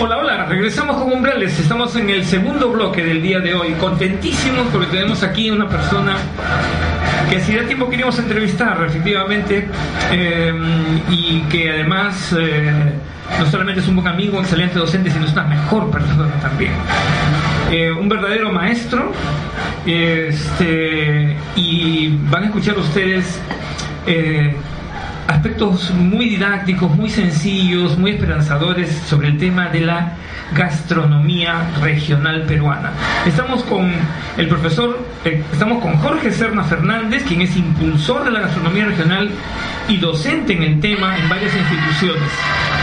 Hola, hola, regresamos con Umbrales. Estamos en el segundo bloque del día de hoy. Contentísimos porque tenemos aquí una persona que hacía tiempo queríamos entrevistar, efectivamente, eh, y que además eh, no solamente es un buen amigo, excelente docente, sino es una mejor persona también. Eh, un verdadero maestro, este, y van a escuchar ustedes aspectos muy didácticos, muy sencillos, muy esperanzadores sobre el tema de la gastronomía regional peruana. Estamos con el profesor, eh, estamos con Jorge Serna Fernández, quien es impulsor de la gastronomía regional y docente en el tema en varias instituciones.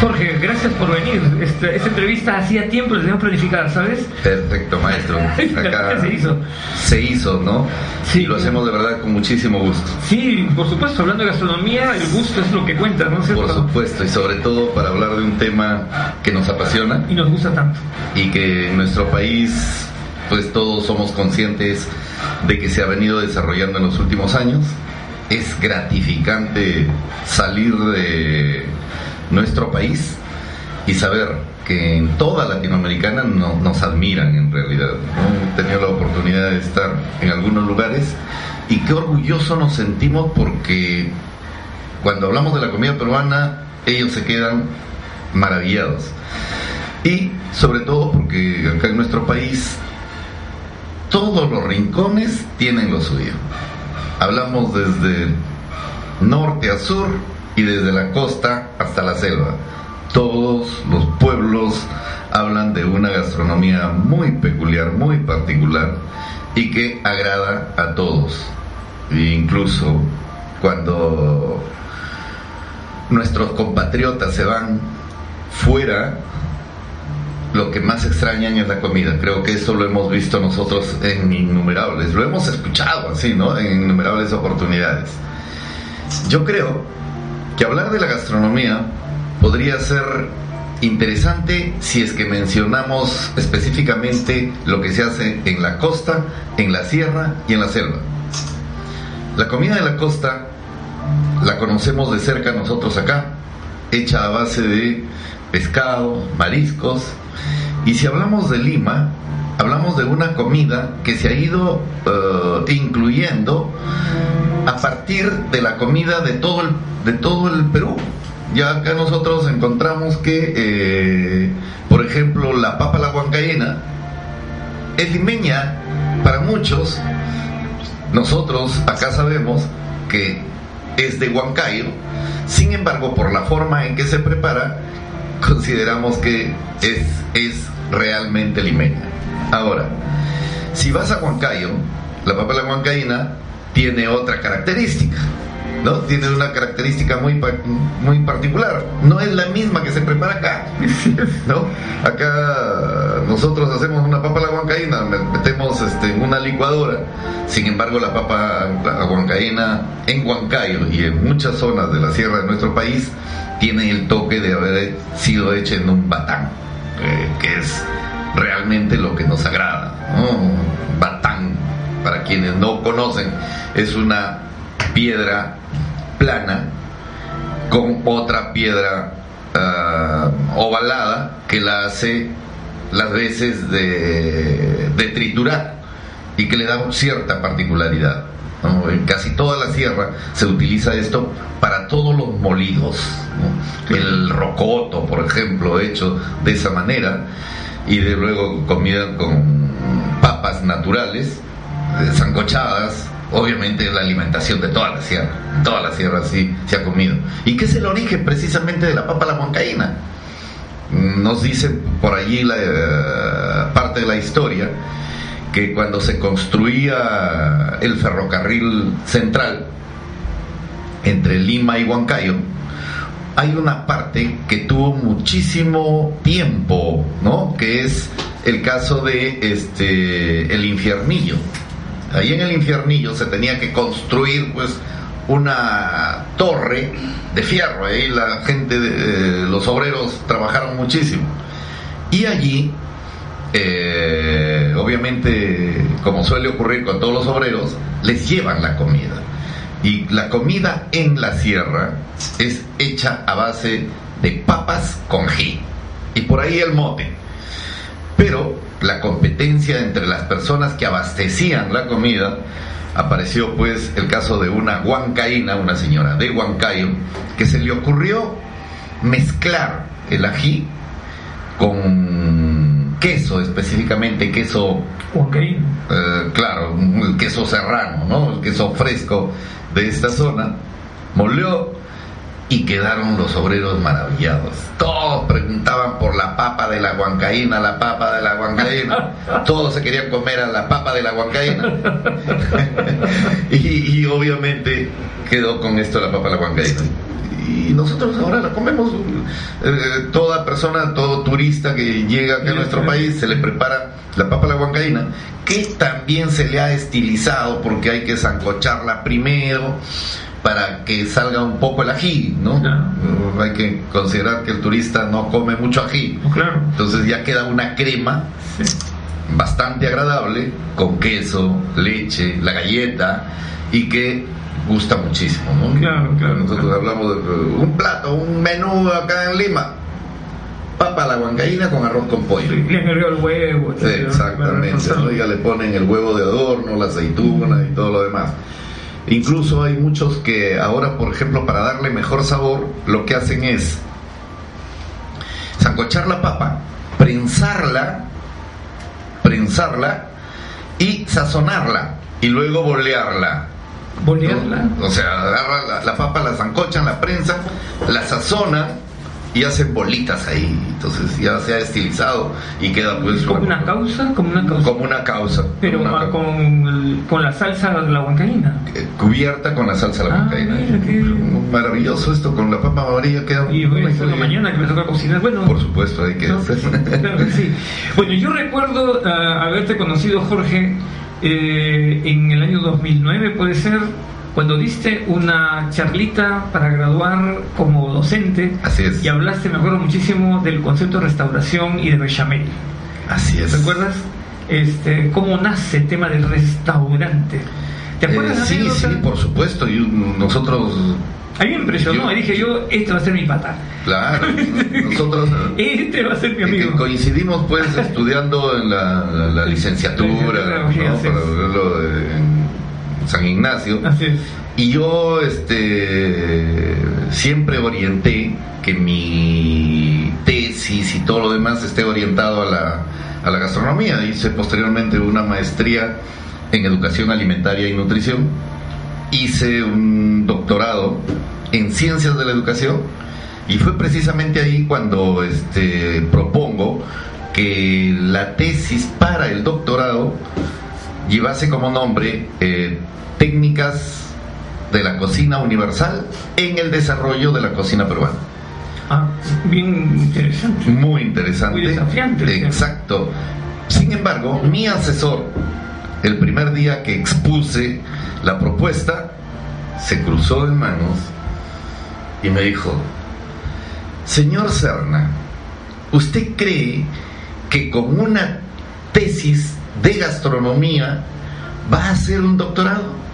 Jorge, gracias por venir. Esta, esta entrevista hacía tiempo, la teníamos planificada, ¿sabes? Perfecto, maestro. Acá se hizo. Se hizo, ¿no? Sí. Y lo hacemos de verdad con muchísimo gusto. Sí, por supuesto, hablando de gastronomía, el gusto es lo que cuenta, ¿no? Por supuesto, y sobre todo para hablar de un tema que nos apasiona. Y nos gusta tanto. Y que en nuestro país, pues todos somos conscientes de que se ha venido desarrollando en los últimos años es gratificante salir de nuestro país y saber que en toda Latinoamericana nos admiran en realidad. Hemos tenido la oportunidad de estar en algunos lugares y qué orgulloso nos sentimos porque cuando hablamos de la comida peruana ellos se quedan maravillados. Y sobre todo porque acá en nuestro país todos los rincones tienen lo suyo. Hablamos desde norte a sur y desde la costa hasta la selva. Todos los pueblos hablan de una gastronomía muy peculiar, muy particular y que agrada a todos. E incluso cuando nuestros compatriotas se van fuera lo que más extrañan es la comida. Creo que eso lo hemos visto nosotros en innumerables, lo hemos escuchado así, ¿no? En innumerables oportunidades. Yo creo que hablar de la gastronomía podría ser interesante si es que mencionamos específicamente lo que se hace en la costa, en la sierra y en la selva. La comida de la costa la conocemos de cerca nosotros acá, hecha a base de pescado, mariscos, y si hablamos de Lima, hablamos de una comida que se ha ido eh, incluyendo a partir de la comida de todo el, de todo el Perú. Ya acá nosotros encontramos que, eh, por ejemplo, la papa la huancaína es limeña para muchos. Nosotros acá sabemos que es de Huancayo, sin embargo, por la forma en que se prepara, consideramos que es, es realmente limeña. Ahora, si vas a Huancayo, la papa de la huancaína tiene otra característica. ¿No? Tiene una característica muy, muy particular. No es la misma que se prepara acá, ¿no? Acá nosotros hacemos una papa a la huancaína, metemos este, en una licuadora. Sin embargo, la papa la huancaína en Huancayo y en muchas zonas de la sierra de nuestro país tiene el toque de haber sido hecha en un batán, que es realmente lo que nos agrada. Batán, para quienes no conocen, es una piedra plana con otra piedra ah, ovalada que la hace las veces de, de triturar y que le da cierta particularidad. En casi toda la sierra se utiliza esto para todos los molidos. El rocoto, por ejemplo, hecho de esa manera, y de luego comida con papas naturales, sancochadas, obviamente la alimentación de toda la sierra, toda la sierra sí se ha comido. ¿Y qué es el origen precisamente de la papa la huancaína? Nos dice por allí la parte de la historia que cuando se construía el ferrocarril central entre Lima y Huancayo, hay una parte que tuvo muchísimo tiempo, ¿no? Que es el caso de este el infiernillo. Ahí en el infiernillo se tenía que construir pues una torre de fierro, ahí la gente, de, los obreros trabajaron muchísimo. Y allí eh, obviamente, como suele ocurrir con todos los obreros, les llevan la comida. Y la comida en la sierra es hecha a base de papas con ji. Y por ahí el mote. La competencia entre las personas que abastecían la comida, apareció pues el caso de una huancaína, una señora de Huancayo, que se le ocurrió mezclar el ají con queso, específicamente queso Huancaíno. eh, claro, el queso serrano, ¿no? El queso fresco de esta zona, molió y quedaron los obreros maravillados. Todos preguntaban por la papa de la huancaína, la papa de la huancaína. Todos se querían comer a la papa de la huancaína. y, y obviamente quedó con esto la papa de la huancaína. Y nosotros ahora la comemos. Eh, toda persona, todo turista que llega acá a nuestro país se le prepara la papa a la huancaína, que también se le ha estilizado porque hay que zancocharla primero para que salga un poco el ají, ¿no? Claro. Hay que considerar que el turista no come mucho ají. Claro. Entonces ya queda una crema Sí. bastante agradable con queso, leche, la galleta y que gusta muchísimo. ¿no? Claro, claro, Nosotros claro. hablamos de un plato, un menú acá en Lima. Papa la huancaína con arroz con pollo. Le agregado el huevo. Sí, exactamente. Ya le ponen el huevo de adorno, la aceituna y todo lo demás. Incluso hay muchos que ahora, por ejemplo, para darle mejor sabor, lo que hacen es zancochar la papa, prensarla, prensarla y sazonarla y luego bolearla. Bolearla. O sea, agarra la, la papa, la zancochan, la prensa, la sazonan y hacen bolitas ahí. Entonces ya se ha estilizado y queda pues Como una causa, como una causa. como una causa. Pero Una con, con la salsa de la huancaína. eh, cubierta con la salsa de la Ah, huancaína. mira, qué bien. Maravilloso esto, con la papa amarilla queda Y bueno, mañana que me toca cocinar. Bueno, Por supuesto, hay que claro sí. Bueno, yo recuerdo ah, haberte conocido, Jorge, eh, en el año 2009, puede ser, cuando diste una charlita para graduar como docente Así es. y hablaste, me acuerdo muchísimo, del concepto de restauración y de bechamel. Así es. ¿Te acuerdas? Este, ¿Cómo nace el tema del restaurante? ¿Te Eh, acuerdas? sí, anécdota? sí, por supuesto. Y nosotros, A mí me impresionó y dije yo, este va a ser mi pata. claro, nosotros Este va a ser mi que amigo. coincidimos pues estudiando en la, la- la licenciatura, sí, Para sí. verlo en San Ignacio. Así es. Y yo este, siempre orienté que mi tesis y todo lo demás esté orientado a la, a la gastronomía. Hice posteriormente una maestría en educación alimentaria y nutrición. Hice un doctorado en ciencias de la educación y fue precisamente ahí cuando este, propongo que la tesis para el doctorado llevase como nombre eh, técnicas de la cocina universal en el desarrollo de la cocina peruana. Ah, bien interesante. Muy interesante. Muy desafiante. Exacto. Sin embargo, mi asesor, el primer día que expuse la propuesta, se cruzó de manos y me dijo, señor Serna, ¿usted cree que con una tesis de gastronomía va a hacer un doctorado?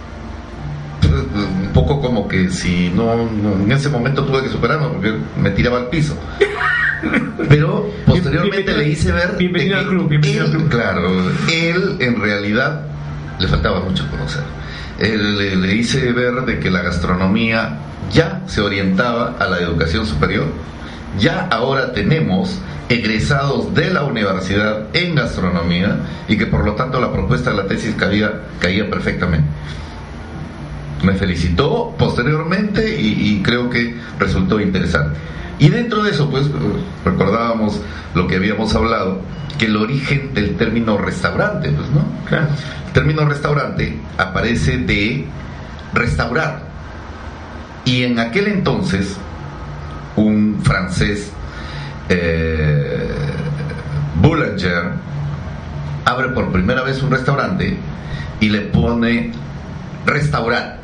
un poco como que si no, no- en ese momento tuve que superarme porque me tiraba al piso. Pero posteriormente le hice ver bienvenido al club, bienvenido él, al club. claro, él en realidad le faltaba mucho conocer. Él, le, le hice ver de que la gastronomía ya se orientaba a la educación superior. Ya ahora tenemos egresados de la universidad en gastronomía y que por lo tanto la propuesta de la tesis caía, caía perfectamente me felicitó posteriormente y, y creo que resultó interesante. Y dentro de eso, pues, recordábamos lo que habíamos hablado, que el origen del término restaurante, pues, ¿no? Claro. El término restaurante aparece de restaurar. Y en aquel entonces, francés, eh, Boulanger, abre por primera vez un restaurante y le pone restaurar,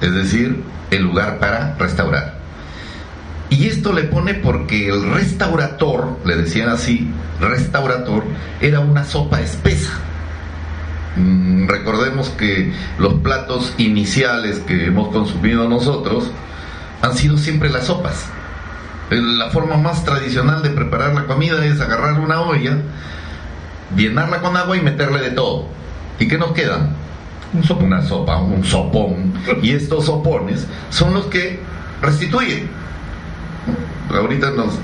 es decir, el lugar para restaurar. Y esto le pone porque el restaurator, le decían así, restaurator, era una sopa espesa. Mm, Recordemos que los platos iniciales que hemos consumido nosotros han sido siempre las sopas. La forma más tradicional de preparar la comida es agarrar una olla, llenarla con agua y meterle de todo. ¿Y qué nos quedan? Una sopa, un sopón. Y estos sopones son los que restituyen. Ahorita nos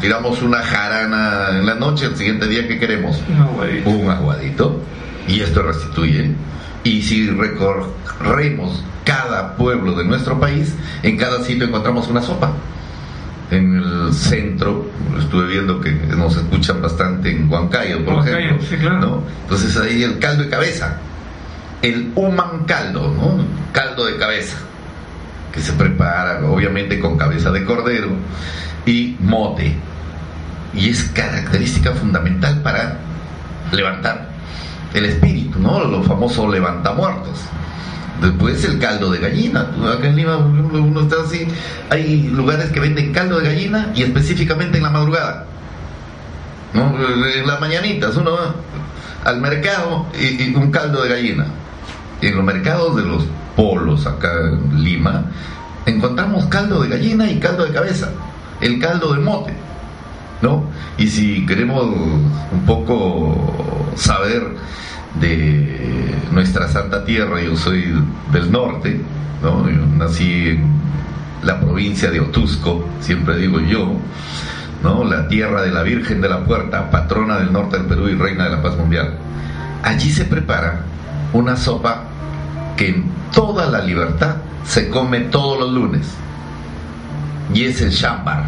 tiramos una jarana en la noche, el siguiente día, ¿qué queremos? Un aguadito. Un aguadito. Y esto restituye. Y si recorremos cada pueblo de nuestro país, en cada sitio encontramos una sopa en el centro, estuve viendo que nos escuchan bastante en Huancayo, por ejemplo. Entonces ahí el caldo de cabeza, el human caldo, ¿no? Caldo de cabeza, que se prepara obviamente con cabeza de cordero y mote. Y es característica fundamental para levantar el espíritu, ¿no? Lo famoso levantamuertos. Después el caldo de gallina. Acá en Lima, uno está así. Hay lugares que venden caldo de gallina y específicamente en la madrugada. En las mañanitas uno va al mercado y, un caldo de gallina. en los mercados de los polos acá en Lima encontramos caldo de gallina y caldo de cabeza. El caldo de mote. ¿no? Y si queremos un poco saber de nuestra santa tierra, yo soy del norte, ¿no? nací en la provincia de Otusco, siempre digo yo, ¿no? la tierra de la Virgen de la Puerta, patrona del norte del Perú y reina de la paz mundial. Allí se prepara una sopa que en toda la libertad se come todos los lunes, y es el chambar.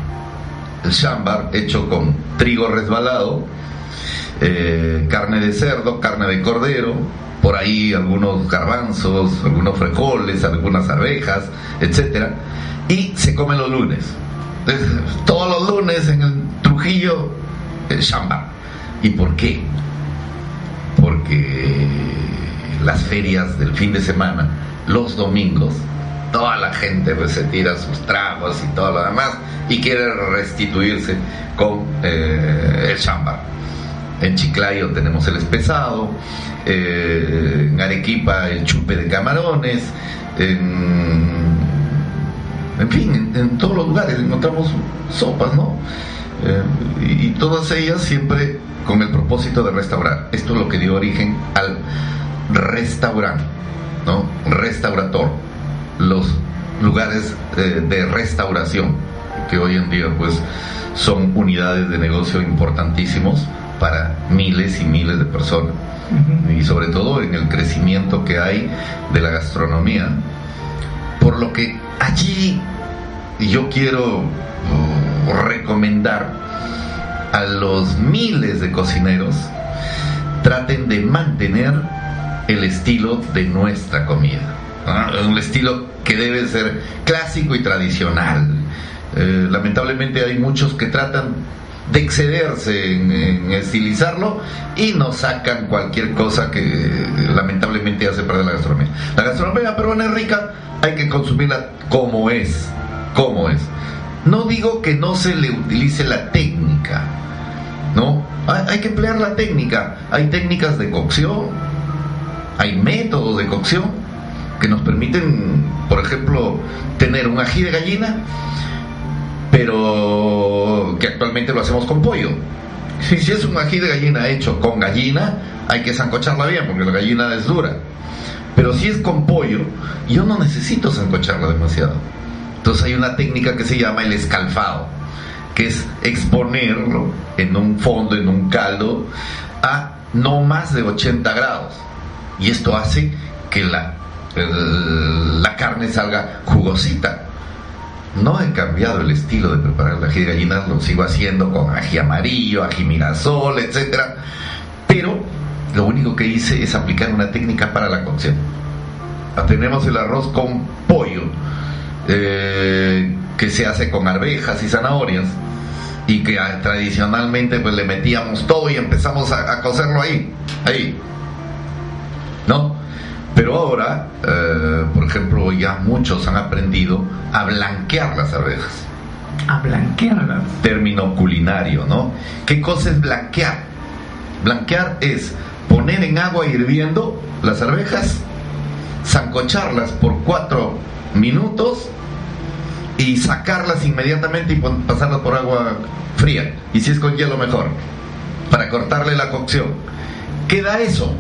El chambar hecho con trigo resbalado, eh, carne de cerdo, carne de cordero, por ahí algunos garbanzos, algunos frijoles, algunas arvejas, etcétera, y se come los lunes. Todos los lunes en el Trujillo, el chamba. ¿Y por qué? Porque las ferias del fin de semana, los domingos, toda la gente pues, se tira sus tragos y todo lo demás y quiere restituirse con eh, el chamba. En Chiclayo tenemos el espesado, eh, en Arequipa el chupe de camarones, en, fin, en, todos los lugares encontramos sopas, ¿no? Eh, y, todas ellas siempre con el propósito de restaurar. Esto es lo que dio origen al restaurante, ¿no? Restaurator, los lugares eh, de restauración, que hoy en día pues son unidades de negocio importantísimos para miles y miles de personas. Y sobre todo en el crecimiento que hay de la gastronomía. Por lo que allí yo quiero uh, recomendar a los miles de cocineros traten de mantener el estilo de nuestra comida. Un estilo que debe ser clásico y tradicional. Eh, lamentablemente hay muchos que tratan de excederse en, estilizarlo y nos sacan cualquier cosa que lamentablemente hace perder la gastronomía. La gastronomía peruana es rica, hay que consumirla como es, como es. No digo que no se le utilice la técnica, ¿no? Hay, hay que emplear la técnica. Hay técnicas de cocción, hay métodos de cocción que nos permiten, por ejemplo, tener un ají de gallina pero que actualmente lo hacemos con pollo. Si, es un ají de gallina hecho con gallina, hay que zancocharla bien, porque la gallina es dura. Pero si es con pollo, yo no necesito zancocharla demasiado. Entonces hay una técnica que se llama el escalfado, que es exponerlo en un fondo, en un caldo, a no más de 80 grados. Y esto hace que la, la carne salga jugosita. No he cambiado el estilo de preparar el ají de lo sigo haciendo con ají amarillo, ají mirasol, etc. Pero lo único que hice es aplicar una técnica para la cocción. Tenemos el arroz con pollo, eh, que se hace con arvejas y zanahorias, y que ah, tradicionalmente pues le metíamos todo y empezamos a, a cocerlo ahí, ahí. ¿No? Pero ahora, eh, por ejemplo, ya muchos han aprendido a blanquear las arvejas. A blanquearlas. Término culinario, ¿no? ¿Qué cosa es blanquear? Blanquear es poner en agua hirviendo las arvejas, zancocharlas por cuatro minutos y sacarlas inmediatamente y pasarlas por agua fría. Y si es con hielo, mejor. Para cortarle la cocción. Queda eso.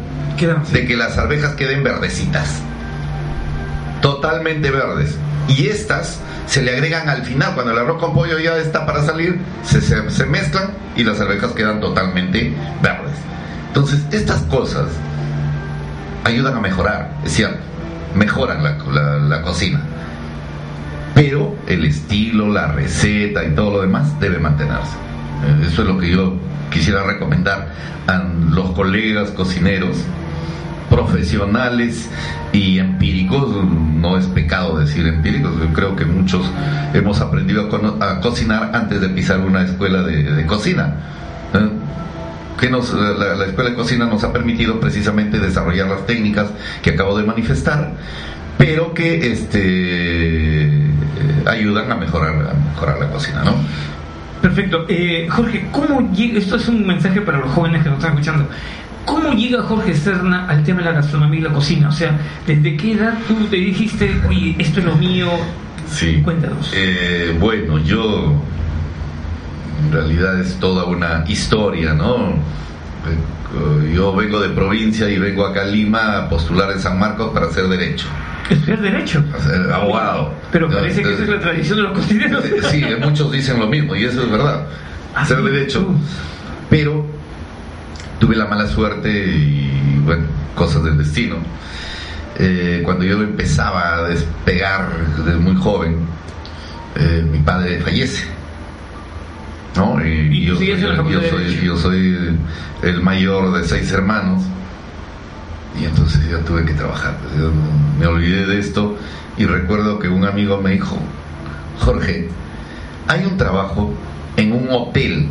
De que las arvejas queden verdecitas. Totalmente verdes. Y estas se le agregan al final, cuando el arroz con pollo ya está para salir, se, se, mezclan y las arvejas quedan totalmente verdes. Entonces, estas cosas ayudan a mejorar, es cierto, mejoran la, cocina. Pero el estilo, la receta y todo lo demás debe mantenerse. Eh, eso es lo que yo quisiera recomendar a los colegas cocineros profesionales y empíricos, no es pecado decir empíricos, yo creo que muchos hemos aprendido a, cocinar antes de pisar una escuela de, cocina. ¿eh? que nos, la, escuela de cocina nos ha permitido precisamente desarrollar las técnicas que acabo de manifestar, pero que este, ayudan a mejorar, mejorar la cocina, ¿no? Perfecto. Eh, Jorge, ¿cómo llega? Esto es un mensaje para los jóvenes que nos están escuchando. ¿Cómo llega Jorge Serna al tema de la gastronomía y la cocina? O sea, ¿desde qué edad tú te dijiste, oye, esto es lo mío? Sí. Cuéntanos. Eh, bueno, yo en realidad es toda una historia, ¿no? Eh, yo vengo de provincia y vengo acá a Lima a postular en San Marcos para hacer derecho. ¿Estudiar derecho? A ser abogado. Pero parece que esa es la tradición de los cocineros. Eh, sí, muchos dicen lo mismo y eso es verdad. Hacer ah, derecho. Pero tuve la mala suerte y, bueno, cosas del destino. Eh, cuando yo empezaba a despegar desde muy joven, mi padre fallece ¿no? Y, yo, soy, el mayor de seis hermanos y entonces yo tuve que trabajar. Yo me olvidé de esto y recuerdo que un amigo me dijo, Jorge, hay un trabajo en un hotel,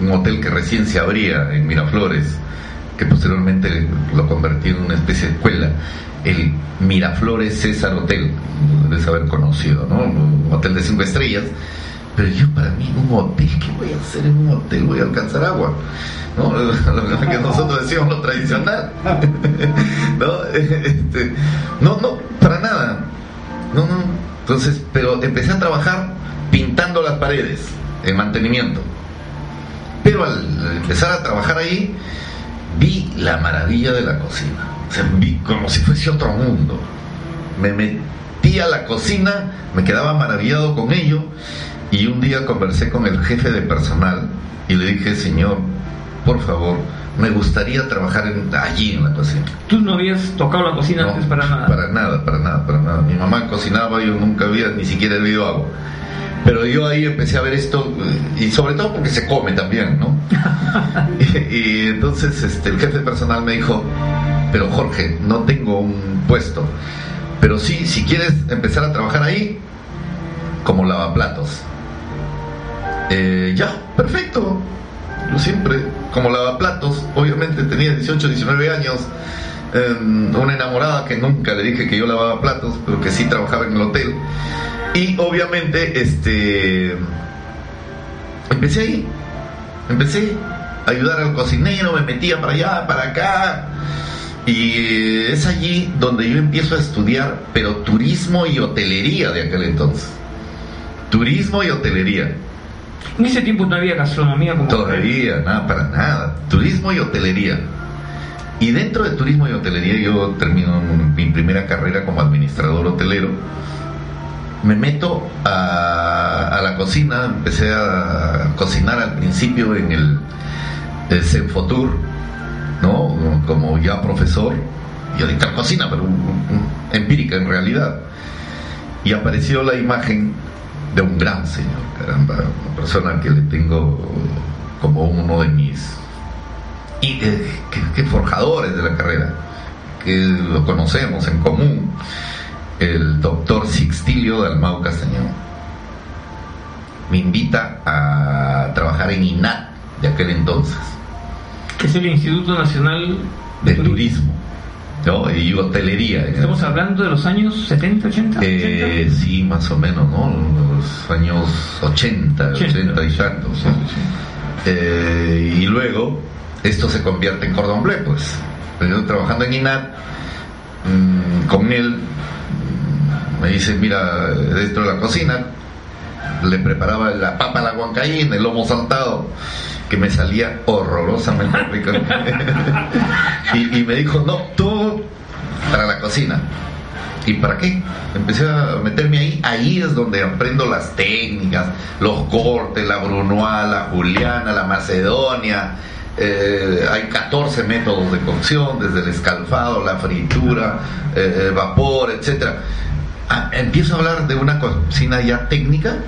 un hotel que recién se abría en Miraflores, que posteriormente lo convertí en una especie de escuela, el Miraflores César Hotel, debes haber conocido, ¿no? Un hotel de cinco estrellas pero yo para mí, un hotel, ¿qué voy a hacer en un hotel? Voy a alcanzar agua. ¿no? Lo que nosotros decíamos lo tradicional. ¿no? Este, no, no, para nada. No, no. Entonces, pero empecé a trabajar pintando las paredes, en mantenimiento. Pero al empezar a trabajar ahí, vi la maravilla de la cocina. O sea, vi como si fuese otro mundo. Me metí a la cocina, me quedaba maravillado con ello y un día conversé con el jefe de personal y le dije, señor, por favor, me gustaría trabajar allí en la cocina. ¿Tú no habías tocado la cocina antes para nada? Para nada, para nada, para nada. Mi mamá cocinaba, yo nunca había ni siquiera bebido agua. Pero yo ahí empecé a ver esto, y sobre todo porque se come también, ¿no? y, entonces este, el jefe personal me dijo, pero Jorge, no tengo un puesto, pero sí, si quieres empezar a trabajar ahí, como lavaplatos. Eh, ya, perfecto. Yo siempre, como lavaplatos, obviamente tenía 18, 19 años, em, una enamorada que nunca le dije que yo lavaba platos, pero que sí trabajaba en el hotel. Y obviamente, este, empecé ahí, empecé a ayudar al cocinero, me metía para allá, para acá. Y es allí donde yo empiezo a estudiar, pero turismo y hotelería de aquel entonces. Turismo y hotelería. En ese tiempo no había gastronomía como Todavía, nada, para nada. Turismo y hotelería. Y dentro de turismo y hotelería yo termino mi primera carrera como administrador hotelero. Me meto a, la cocina, empecé a cocinar al principio en el, Senfotur, ¿no? Como ya profesor y a dictar cocina, pero empírica en realidad. Y apareció la imagen de un gran señor, caramba, una persona que le tengo como uno de mis y que, forjadores de la carrera, que lo conocemos en común, el doctor Sixtilio Dalmau Castañón. Me invita a trabajar en INAT de aquel entonces. Que es el Instituto Nacional de, Turismo y hotelería. ¿Estamos hablando de los años 70, 80? Eh, sí, más o menos, ¿no? Los años 80, 80, y tantos. Eh, y luego esto se convierte en cordón bleu, pues. Yo trabajando en INAT, mm, con él me dice, mira, dentro de la cocina, le preparaba la papa a la huancaína, el lomo saltado, que me salía horrorosamente rico. y, me dijo, no, tú para la cocina. ¿Y para qué? Empecé a meterme ahí. Ahí es donde aprendo las técnicas, los cortes, la brunoise, la juliana, la macedonia. Eh, hay 14 métodos de cocción, desde el escalfado, la fritura, eh, el vapor, etc. Ah, empiezo a hablar de una cocina ya técnica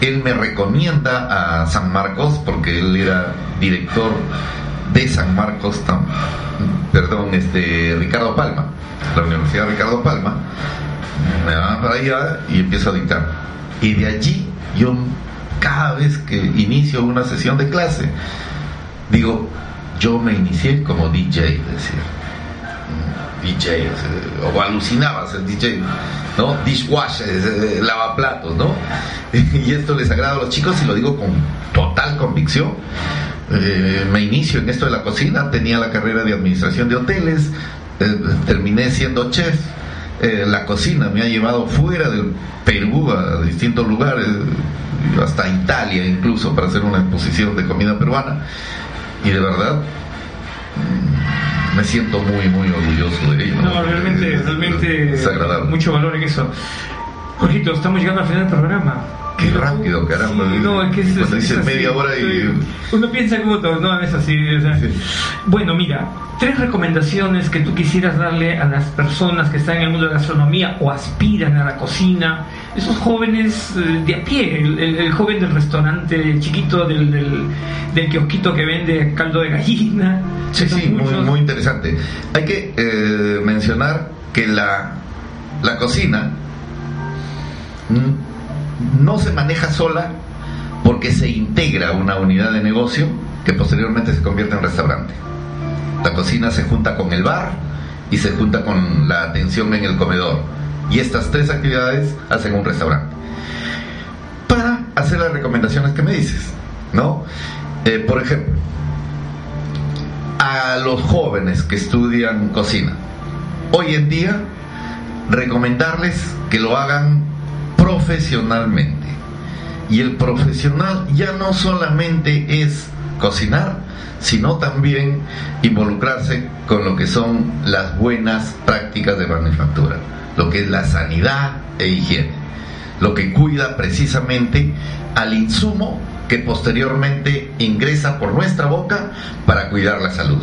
él me recomienda a San Marcos porque él era director de San Marcos, perdón, este Ricardo Palma, la Universidad Ricardo Palma, me van para allá y empiezo a dictar. Y de allí yo cada vez que inicio una sesión de clase, digo, yo me inicié como DJ, decía. DJ, o alucinaba ser DJ, ¿no? Dishwasher, eh, lavaplatos, ¿no? y esto les agrada a los chicos y lo digo con total convicción. Eh, me inicio en esto de la cocina, tenía la carrera de administración de hoteles, eh, terminé siendo chef. la cocina me ha llevado fuera del Perú a distintos lugares, hasta Italia incluso, para hacer una exposición de comida peruana. Y de verdad, me siento muy, muy orgulloso de ello. No, realmente, realmente es agradable. mucho valor en eso. Jorgito, estamos llegando al final del programa. Qué rápido, caramba. no, es que es, Cuando dices media hora y... Uno piensa como todo, no, es así. Bueno, mira, tres recomendaciones que tú quisieras darle a las personas que están en el mundo de la gastronomía o aspiran a la cocina, esos jóvenes eh, de a pie, el, joven del restaurante chiquito, del, del, kiosquito que vende caldo de gallina. Sí, sí, muy, muy, interesante. Hay que eh, mencionar que la, la cocina no se maneja sola porque se integra una unidad de negocio que posteriormente se convierte en restaurante. La cocina se junta con el bar y se junta con la atención en el comedor. Y estas tres actividades hacen un restaurante. Para hacer las recomendaciones que me dices, ¿no? Eh, por ejemplo, a los jóvenes que estudian cocina, hoy en día recomendarles que lo hagan profesionalmente. Y el profesional ya no solamente es cocinar, sino también involucrarse con lo que son las buenas prácticas de manufactura, lo que es la sanidad e higiene, lo que cuida precisamente al insumo que posteriormente ingresa por nuestra boca para cuidar la salud.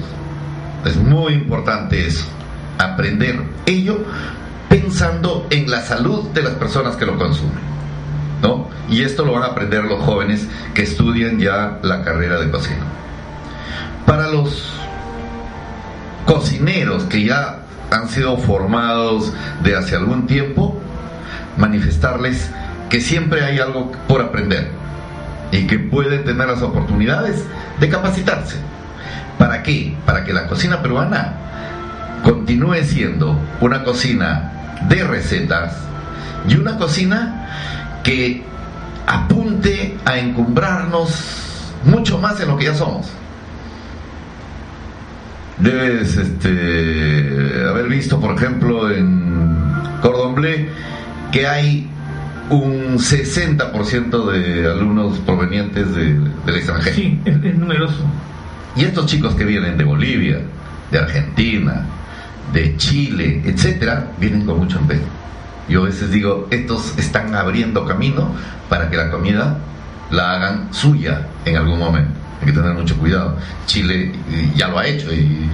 Es muy importante eso, aprender ello pensando en la salud de las personas que lo consumen. ¿no? Y esto lo van a aprender los jóvenes que estudian ya la carrera de cocina. Para los cocineros que ya han sido formados de hace algún tiempo, manifestarles que siempre hay algo por aprender y que pueden tener las oportunidades de capacitarse. ¿Para qué? Para que la cocina peruana continúe siendo una cocina de recetas y una cocina que apunte a encumbrarnos mucho más en lo que ya somos. Debes este, haber visto, por ejemplo, en Cordon Bleu que hay un 60% de alumnos provenientes de, del extranjero. Sí, es numeroso. Y estos chicos que vienen de Bolivia, de Argentina, de Chile, etcétera, vienen con mucho empeño. Yo a veces digo, estos están abriendo camino para que la comida la hagan suya en algún momento. Hay que tener mucho cuidado. Chile ya lo ha hecho y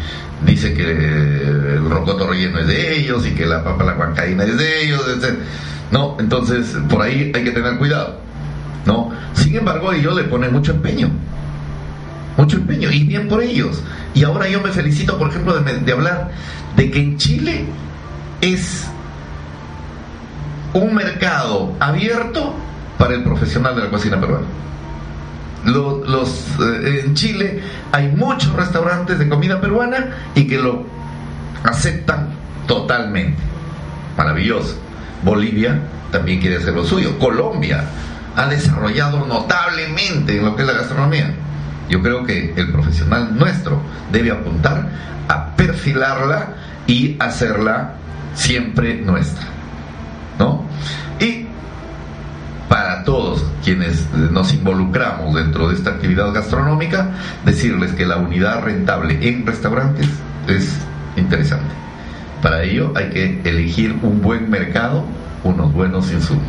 dice que el rocoto relleno es de ellos y que la papa la guancaína es de ellos, etc. No, entonces por ahí hay que tener cuidado. ¿no? Sin embargo, ellos le ponen mucho empeño. Mucho empeño y bien por ellos. Y ahora yo me felicito, por ejemplo, de, hablar de que en Chile es un mercado abierto para el profesional de la cocina peruana. Los, eh, en Chile hay muchos restaurantes de comida peruana y que lo aceptan totalmente. Maravilloso. Bolivia también quiere hacer lo suyo. Colombia ha desarrollado notablemente en lo que es la gastronomía. Yo creo que el profesional nuestro debe apuntar a perfilarla y hacerla siempre nuestra. ¿No? Y para todos quienes nos involucramos dentro de esta actividad gastronómica, decirles que la unidad rentable en restaurantes es interesante. Para ello hay que elegir un buen mercado, unos buenos insumos.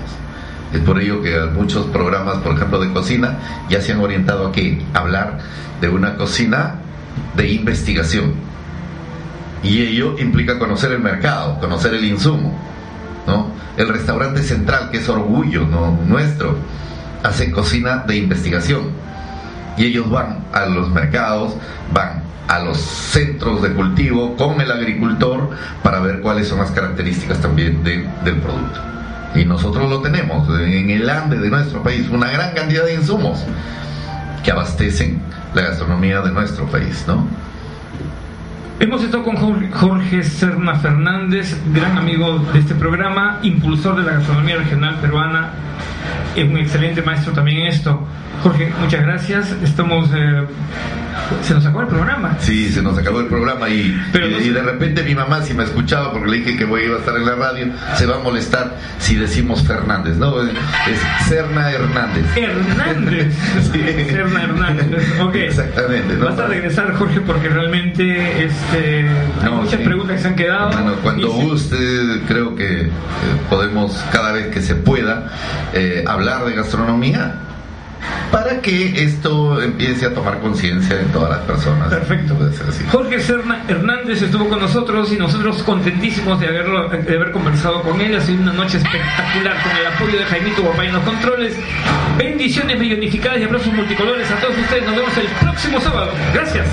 Es por ello que muchos programas, por ejemplo, de cocina, ya se han orientado a que hablar de una cocina de investigación. Y ello implica conocer el mercado, conocer el insumo. ¿no? El restaurante central, que es orgullo ¿no? nuestro, hace cocina de investigación. Y ellos van a los mercados, van a los centros de cultivo con el agricultor para ver cuáles son las características también del producto. Y nosotros lo tenemos en el ANDE de nuestro país, una gran cantidad de insumos que abastecen la gastronomía de nuestro país, ¿no? Hemos estado con Jorge Serna Fernández, gran amigo de este programa, impulsor de la gastronomía regional peruana, es un excelente maestro también en esto. Jorge, muchas gracias. Estamos eh, se nos acabó el programa. Sí, se nos acabó el programa y, y, de repente mi mamá, si me escuchaba, porque le dije que voy a estar en la radio, se va a molestar si decimos Fernández, ¿no? Es Serna Hernández. Hernández. sí. Serna Hernández. Ok. Exactamente. ¿no? Vas a regresar, Jorge, porque realmente este, hay muchas preguntas que se han quedado. Bueno, cuando guste, creo que podemos, cada vez que se pueda, eh, hablar de gastronomía para que esto empiece a tomar conciencia en todas las personas. Perfecto. Jorge Serna Hernández estuvo con nosotros y nosotros contentísimos de, haberlo, de haber conversado con él. Ha sido una noche espectacular con el apoyo de Jaimito Guapay en los controles. Bendiciones millonificadas y aplausos multicolores a todos ustedes. Nos vemos el próximo sábado. Gracias.